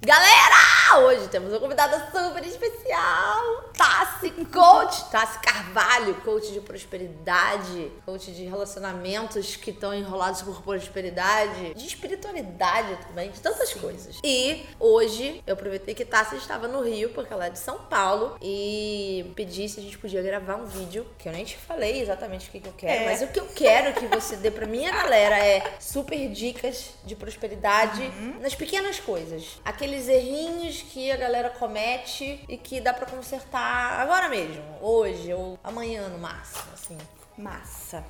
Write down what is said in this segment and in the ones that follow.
Galera, hoje temos uma convidada super especial, Tassi Coach, Tassi Carvalho, coach de prosperidade, coach de relacionamentos que estão enrolados por prosperidade, de espiritualidade também, de tantas Sim. coisas. E hoje eu aproveitei que Tassi estava no Rio, porque ela é de São Paulo, e pedi se a gente podia gravar um vídeo, que eu nem te falei exatamente o que, que eu quero, é. mas o que eu quero que você dê pra minha galera é super dicas de prosperidade uhum. nas pequenas coisas. Aquele aqueles errinhos que a galera comete e que dá para consertar agora mesmo, hoje ou amanhã no máximo, assim. Massa.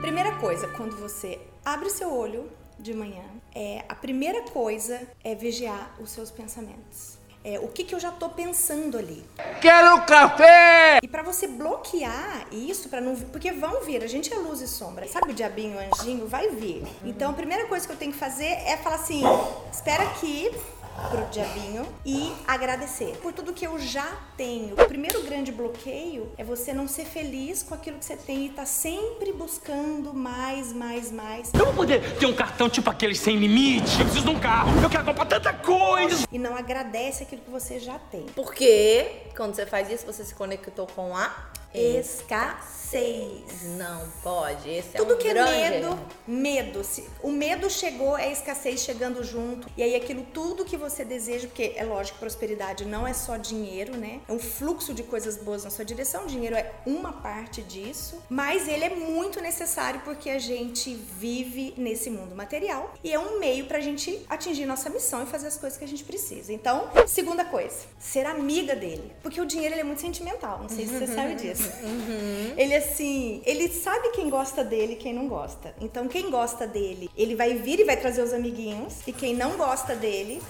Primeira coisa, quando você abre seu olho de manhã, é a primeira coisa é vigiar os seus pensamentos. É, o que, que eu já tô pensando ali. Quero café! E para você bloquear isso, para não porque vão vir, a gente é luz e sombra. Sabe o diabinho, o anjinho? Vai vir. Então a primeira coisa que eu tenho que fazer é falar assim: espera aqui, pro diabinho e agradecer por tudo que eu já tenho. O primeiro grande bloqueio é você não ser feliz com aquilo que você tem e tá sempre buscando mais, mais, mais. Eu vou poder ter um cartão tipo aquele sem limite. Eu preciso de um carro. Eu quero comprar tanta coisa. E não agradece aquilo que você já tem. Porque quando você faz isso, você se conectou com a escassez. Não pode. Esse é Tudo é um que grande é medo, medo. Se, o medo chegou, é a escassez chegando junto. E aí aquilo tudo que você deseja, porque é lógico, prosperidade não é só dinheiro, né? É um fluxo de coisas boas na sua direção. O dinheiro é uma parte disso, mas ele é muito necessário porque a gente vive nesse mundo material e é um meio pra gente atingir nossa missão e fazer as coisas que a gente precisa. Então, segunda coisa, ser amiga dele. Porque o dinheiro ele é muito sentimental, não sei se você sabe disso. Uhum. Ele assim, ele sabe quem gosta dele e quem não gosta. Então quem gosta dele, ele vai vir e vai trazer os amiguinhos. E quem não gosta dele,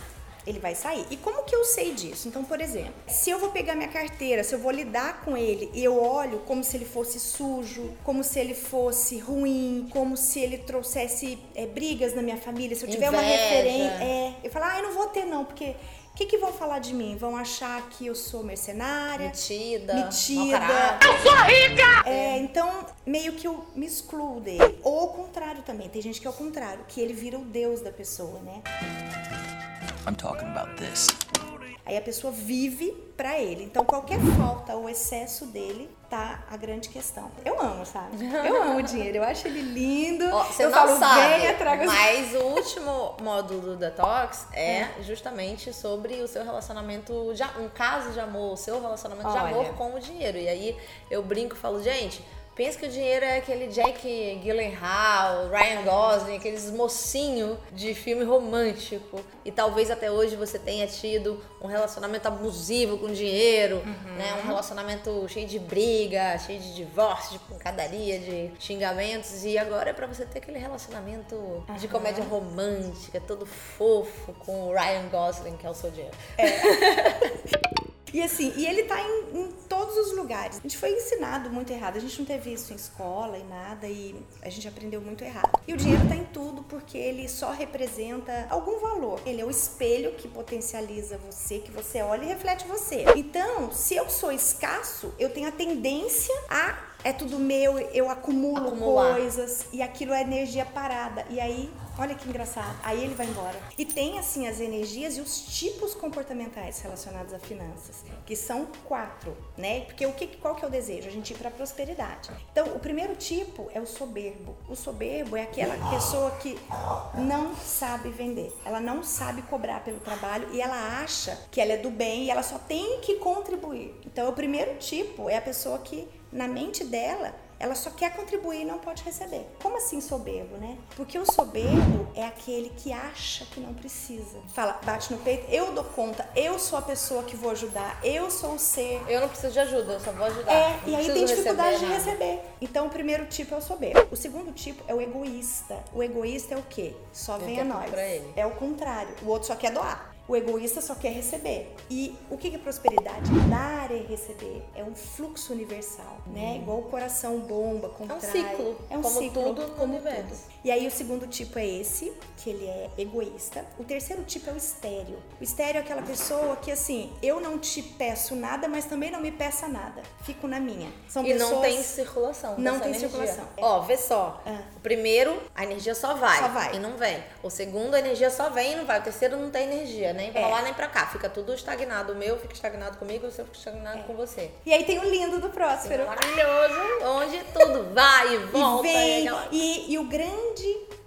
ele vai sair. E como que eu sei disso? Então, por exemplo, se eu vou pegar minha carteira, se eu vou lidar com ele e eu olho como se ele fosse sujo, como se ele fosse ruim, como se ele trouxesse é, brigas na minha família, se eu tiver Inveja. uma referência, é, eu falo, ah, eu não vou ter não, porque o que, que vão falar de mim? Vão achar que eu sou mercenária? Metida. Metida. Eu sou rica! É, então, meio que eu me excluo dele. Ou ao contrário também. Tem gente que é o contrário, que ele vira o Deus da pessoa, né? I'm talking about this. Aí a pessoa vive para ele. Então qualquer falta ou excesso dele tá a grande questão. Eu amo, sabe? Eu amo o dinheiro, eu acho ele lindo. Ó, você eu não falo, sabe, venha, traga mas o último módulo do Detox é, é, justamente sobre o seu relacionamento, de, um caso de amor, o seu relacionamento Olha. de amor com o dinheiro. E aí eu brinco e falo, gente, Pensa que o dinheiro é aquele Jack Gyllenhaal, Ryan Gosling, aqueles mocinho de filme romântico. E talvez até hoje você tenha tido um relacionamento abusivo com dinheiro, uhum. né? Um relacionamento cheio de briga, cheio de divórcio, de pancadaria, de xingamentos. E agora é pra você ter aquele relacionamento uhum. de comédia romântica, todo fofo, com o Ryan Gosling, que é o seu dinheiro. É. E assim, e ele tá em, em, todos os lugares. A gente foi ensinado muito errado. A gente não teve isso em escola e nada, e a gente aprendeu muito errado. E o dinheiro tá em tudo porque ele só representa algum valor. Ele é o espelho que potencializa você, que você olha e reflete você. Então, se eu sou escasso, eu tenho a tendência a é tudo meu, eu acumulo Acumular. coisas e aquilo é energia parada. E aí, olha que engraçado, aí ele vai embora. E tem assim as energias e os tipos comportamentais relacionados a finanças, que são quatro, né? Porque o que qual que é o desejo? A gente ir para prosperidade. Então, o primeiro tipo é o soberbo. O soberbo é aquela pessoa que não sabe vender. Ela não sabe cobrar pelo trabalho e ela acha que ela é do bem e ela só tem que contribuir. Então, o primeiro tipo é a pessoa que na mente dela, ela só quer contribuir e não pode receber. Como assim soberbo, né? Porque o soberbo é aquele que acha que não precisa. Fala, bate no peito, eu dou conta, eu sou a pessoa que vou ajudar, eu sou o ser. Eu não preciso de ajuda, eu só vou ajudar. É, não e aí tem dificuldade de receber. Então o primeiro tipo é o soberbo. O segundo tipo é o egoísta. O egoísta é o quê? Só vem a nós. É o contrário. O outro só quer doar. O egoísta só quer receber. E o que é prosperidade? Dar e receber. É um fluxo universal, né? Igual o coração bomba, contrário. É um ciclo, É um como ciclo, tudo no como universo. tudo. E aí o segundo tipo é esse, que ele é egoísta. O terceiro tipo é o estéreo. O estéreo é aquela pessoa que assim, eu não te peço nada, mas também não me peça nada. Fico na minha. São E pessoas não tem circulação. Não tem energia. circulação. Ó, vê só. Ah. O primeiro, a energia só vai, Só vai. e não vem. O segundo, a energia só vem e não vai. O terceiro não tem energia, nem pra É. lá nem pra cá. Fica tudo estagnado. O meu fica estagnado comigo, o seu fica estagnado É. com você. E aí tem o lindo do próspero. Maravilhoso. Onde tudo vai e volta. e vem. aquela- E, e o grande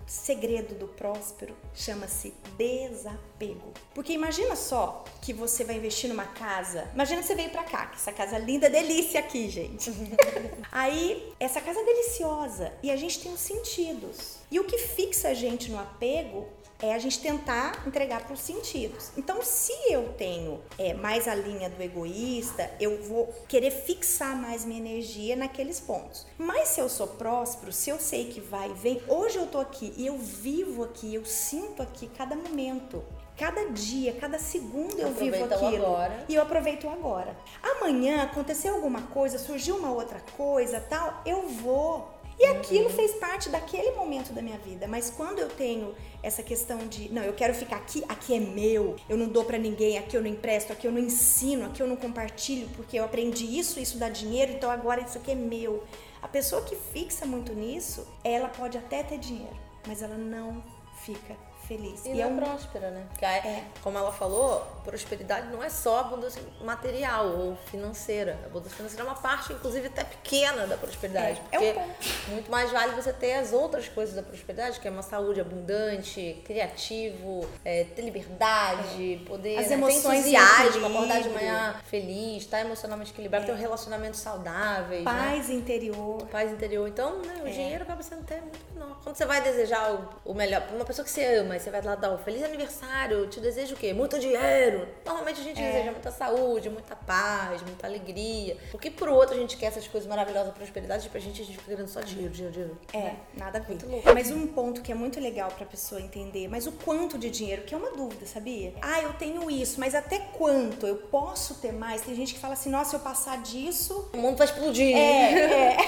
segredo do próspero chama-se desapego. Porque imagina só que você vai investir numa casa. Imagina que você veio pra cá, que essa casa linda, delícia aqui, gente. Aí, essa casa é deliciosa e a gente tem os sentidos. E o que fixa a gente no apego é a gente tentar entregar para os sentidos. Então, se eu tenho é, mais a linha do egoísta, eu vou querer fixar mais minha energia naqueles pontos. Mas se eu sou próspero, se eu sei que vai e vem, hoje eu tô aqui e eu vivo aqui, eu sinto aqui cada momento. Cada dia, cada segundo eu vivo aquilo. agora. E eu aproveito agora. Amanhã aconteceu alguma coisa, surgiu uma outra coisa, tal, eu vou. E aquilo fez parte daquele momento da minha vida. Mas quando eu tenho essa questão de, não, eu quero ficar aqui, aqui é meu, eu não dou pra ninguém, aqui eu não empresto, aqui eu não ensino, aqui eu não compartilho, porque eu aprendi isso, isso dá dinheiro, então agora isso aqui é meu. A pessoa que fixa muito nisso, ela pode até ter dinheiro, mas ela não fica feliz. E, é não é um próspera, né? Porque, é, como ela falou, prosperidade não é só abundância material ou financeira. A abundância financeira é uma parte, inclusive, até pequena da prosperidade. É, é um porque ponto. muito mais vale você ter as outras coisas da prosperidade, que é uma saúde abundante, criativo, é, ter liberdade, poder As né, emoções ter entusiasmo, acordar de manhã feliz, estar emocionalmente equilibrado, ter um relacionamento saudável. Né? paz interior. paz interior. Então, né, É. o dinheiro acaba sendo até muito menor. Quando você vai desejar o, o melhor pra uma pessoa que você ama, e você vai lá dar um feliz aniversário, te deseja o quê? Muito dinheiro. Normalmente a gente É. deseja muita saúde, muita paz, muita alegria. Porque pro outro a gente quer essas coisas maravilhosas, prosperidade, tipo, a gente, a gente fica querendo só dinheiro, dinheiro, dinheiro. É, nada a ver. Muito louco. Mas um ponto que é muito legal pra pessoa entender, mas o quanto de dinheiro, que é uma dúvida, sabia? Ah, eu tenho isso, mas até quanto? Eu posso ter mais? Tem gente que fala assim, nossa, se eu passar disso. O mundo vai explodir. É, é.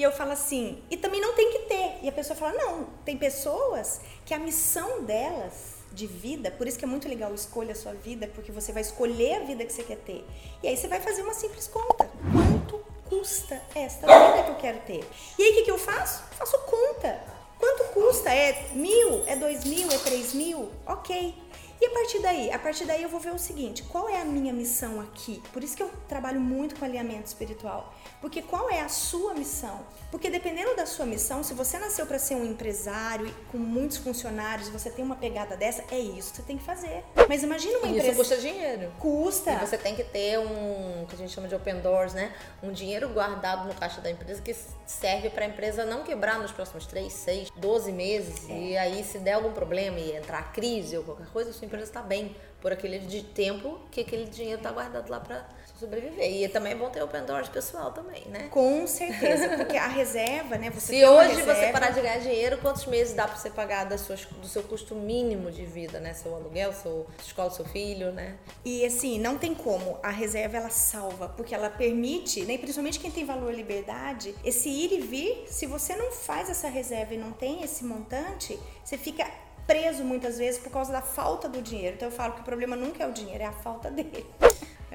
E eu falo assim, e também não tem que ter. E a pessoa fala, não, tem pessoas que a missão delas de vida, por isso que é muito legal escolha a sua vida, porque você vai escolher a vida que você quer ter. E aí você vai fazer uma simples conta. Quanto custa esta vida que eu quero ter? E aí o que, que eu faço? Faço conta. Quanto custa? É mil? É dois mil? É três mil? Ok. E a partir daí? A partir daí eu vou ver o seguinte: qual é a minha missão aqui? Por isso que eu trabalho muito com alinhamento espiritual. Porque qual é a sua missão? Porque dependendo da sua missão, se você nasceu para ser um empresário e com muitos funcionários, você tem uma pegada dessa, é isso que você tem que fazer. Mas imagina uma E isso empresa. custa dinheiro. Custa. E você tem que ter um, que a gente chama de open doors, né? Um dinheiro guardado no caixa da empresa que serve para a empresa não quebrar nos próximos 3, 6, 12 meses. E aí, se der algum problema e entrar crise ou qualquer coisa, sua empresa está bem por aquele de tempo que aquele dinheiro está guardado lá para sobreviver. E também é bom ter open doors pessoal também, né? Com certeza, porque a reserva, né? Você Se hoje você reserva- parar de ganhar dinheiro, quantos meses dá pra você pagar das suas, do seu custo mínimo de vida, né? Seu aluguel, seu escola seu filho, né? E assim, não tem como. A reserva ela salva, porque ela permite, né, principalmente quem tem valor liberdade, esse ir e vir. Se você não faz essa reserva e não tem esse montante, você fica preso muitas vezes por causa da falta do dinheiro. Então eu falo que o problema nunca é o dinheiro, é a falta dele.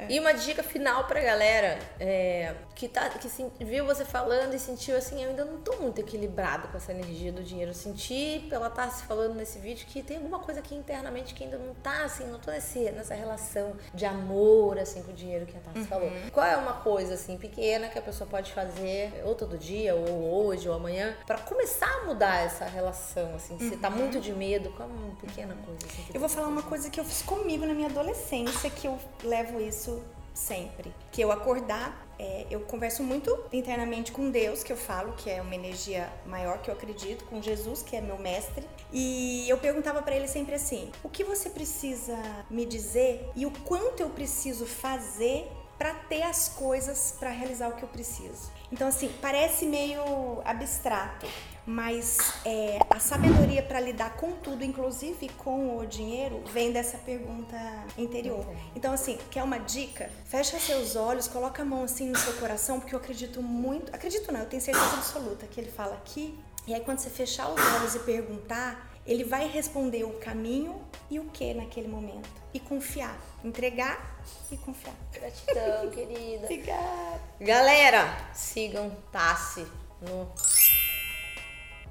E uma dica final pra galera é, que, tá, que se- viu você falando e sentiu assim, eu ainda não tô muito equilibrado com essa energia do dinheiro. Eu senti pela Tassi falando nesse vídeo que tem alguma coisa aqui internamente que ainda não tá assim, não tô nesse, nessa relação de amor assim com o dinheiro que a Tassi falou. Qual é uma coisa assim pequena que a pessoa pode fazer ou todo dia, ou hoje, ou amanhã, pra começar a mudar essa relação, assim, se tá muito de medo, qual é uma pequena coisa assim? Eu vou falar uma coisa que eu fiz comigo na minha adolescência, que eu levo isso sempre. Que eu acordar, é, eu converso muito internamente com Deus, que eu falo que é uma energia maior que eu acredito, com Jesus, que é meu mestre. E eu perguntava pra ele sempre assim: o que você precisa me dizer e o quanto eu preciso fazer para ter as coisas para realizar o que eu preciso. Então, assim, parece meio abstrato, mas é, a sabedoria para lidar com tudo, inclusive com o dinheiro, vem dessa pergunta interior. Então, assim, quer uma dica? Fecha seus olhos, coloca a mão assim no seu coração, porque eu acredito muito, acredito não, eu tenho certeza absoluta que ele fala aqui. E aí, quando você fechar os olhos e perguntar, ele vai responder o caminho e o que naquele momento. E confiar. Entregar e confiar. Gratidão, querida. Obrigada. Galera, sigam Tassi no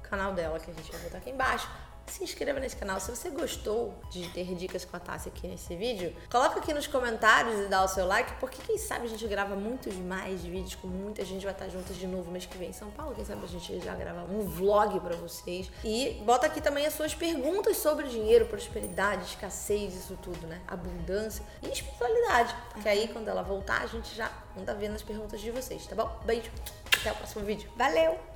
canal dela, que a gente vai botar aqui embaixo. Se inscreva nesse canal. Se você gostou de ter dicas com a Tassi aqui nesse vídeo, coloca aqui nos comentários e dá o seu like, porque quem sabe a gente grava muitos mais vídeos com muita gente, vai estar juntas de novo mês que vem em São Paulo. Quem sabe a gente já grava um vlog pra vocês. E bota aqui também as suas perguntas sobre dinheiro, prosperidade, escassez, isso tudo, né? Abundância e espiritualidade. Porque aí, quando ela voltar, a gente já manda ver nas perguntas de vocês, tá bom? Beijo. Até o próximo vídeo. Valeu!